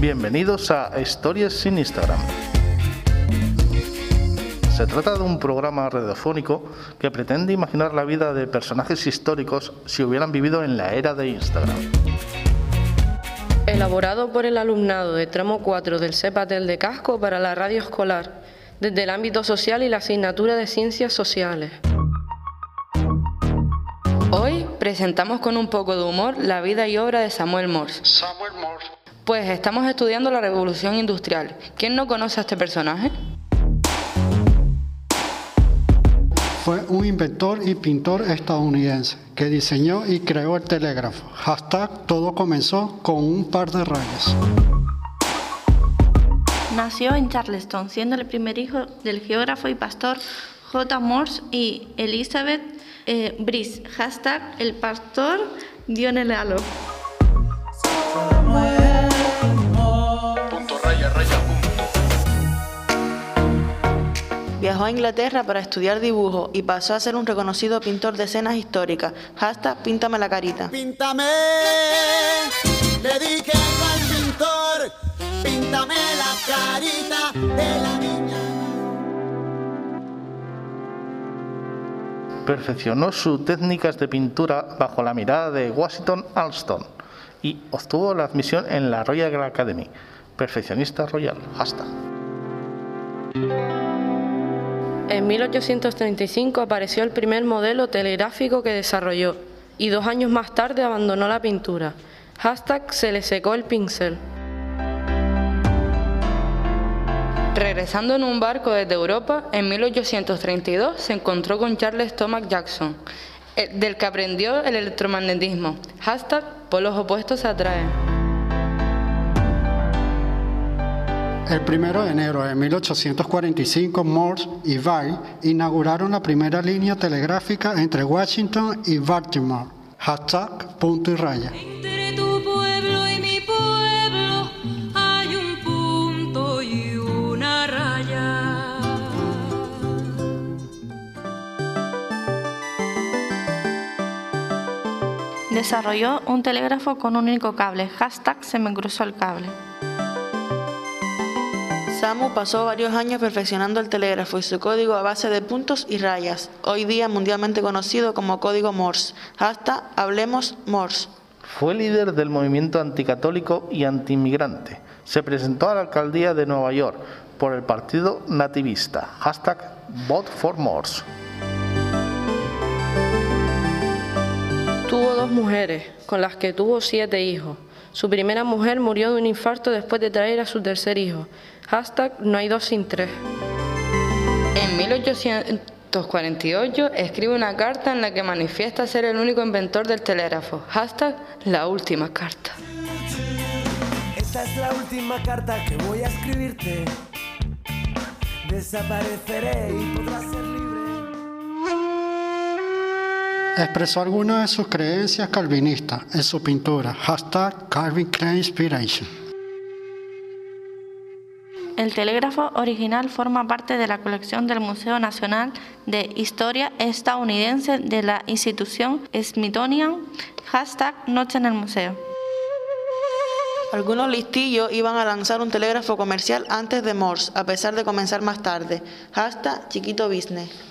Bienvenidos a Historias sin Instagram. Se trata de un programa radiofónico que pretende imaginar la vida de personajes históricos si hubieran vivido en la era de Instagram. Elaborado por el alumnado de tramo 4 del CEPATEL de Casco para la radio escolar, desde el ámbito social y la asignatura de ciencias sociales. Hoy presentamos con un poco de humor la vida y obra de Samuel Morse. Samuel Morse. Pues estamos estudiando la revolución industrial. ¿Quién no conoce a este personaje? Fue un inventor y pintor estadounidense que diseñó y creó el telégrafo. Hashtag todo comenzó con un par de rayas. Nació en Charleston, siendo el primer hijo del geógrafo y pastor J. Morse y Elizabeth eh, Brice. Hashtag el pastor dio Viajó a Inglaterra para estudiar dibujo y pasó a ser un reconocido pintor de escenas históricas. Hashtag píntame la carita. Píntame, le dije al pintor, píntame la carita de la niña. Perfeccionó sus técnicas de pintura bajo la mirada de Washington Alston y obtuvo la admisión en la Royal Academy. Perfeccionista royal. Hashtag. En 1835 apareció el primer modelo telegráfico que desarrolló y dos años más tarde abandonó la pintura. Hashtag se le secó el pincel. Regresando en un barco desde Europa, en 1832 se encontró con Charles Thomas Jackson, el- del que aprendió el electromagnetismo. Hashtag polos opuestos se atraen. El 1 de enero de 1845, Morse y Weil inauguraron la primera línea telegráfica entre Washington y Baltimore. Hashtag punto y raya. Entre tu pueblo y mi pueblo hay un punto y una raya. Desarrolló un telégrafo con un único cable. Hashtag se me cruzó el cable. Samu pasó varios años perfeccionando el telégrafo y su código a base de puntos y rayas, hoy día mundialmente conocido como código Morse. Hashtag hablemos Morse. Fue líder del movimiento anticatólico y antiinmigrante. Se presentó a la alcaldía de Nueva York por el partido nativista. Hashtag Vote for Morse. Tuvo dos mujeres, con las que tuvo siete hijos. Su primera mujer murió de un infarto después de traer a su tercer hijo. Hashtag no hay dos sin tres. En 1848 escribe una carta en la que manifiesta ser el único inventor del telégrafo. Hashtag la última carta. Esta es la última carta que voy a escribirte. Desapareceré y podrás ser libre. Expresó algunas de sus creencias calvinistas en su pintura. Hashtag Calvin Klein Inspiration. El telégrafo original forma parte de la colección del Museo Nacional de Historia Estadounidense de la institución Smithsonian. Hashtag Noche en el Museo. Algunos listillos iban a lanzar un telégrafo comercial antes de Morse, a pesar de comenzar más tarde. Hashtag chiquito business.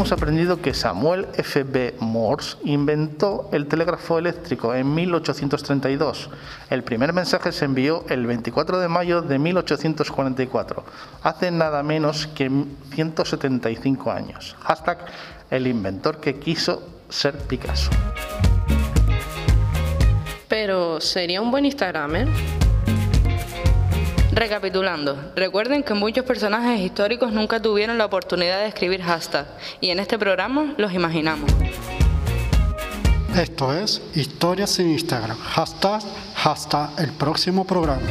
Hemos aprendido que Samuel F.B. Morse inventó el telégrafo eléctrico en 1832. El primer mensaje se envió el 24 de mayo de 1844, hace nada menos que 175 años. Hashtag el inventor que quiso ser Picasso. Pero, ¿sería un buen Instagramer? Recapitulando, recuerden que muchos personajes históricos nunca tuvieron la oportunidad de escribir hashtag y en este programa los imaginamos. Esto es Historias sin Instagram. Hashtag, hasta el próximo programa.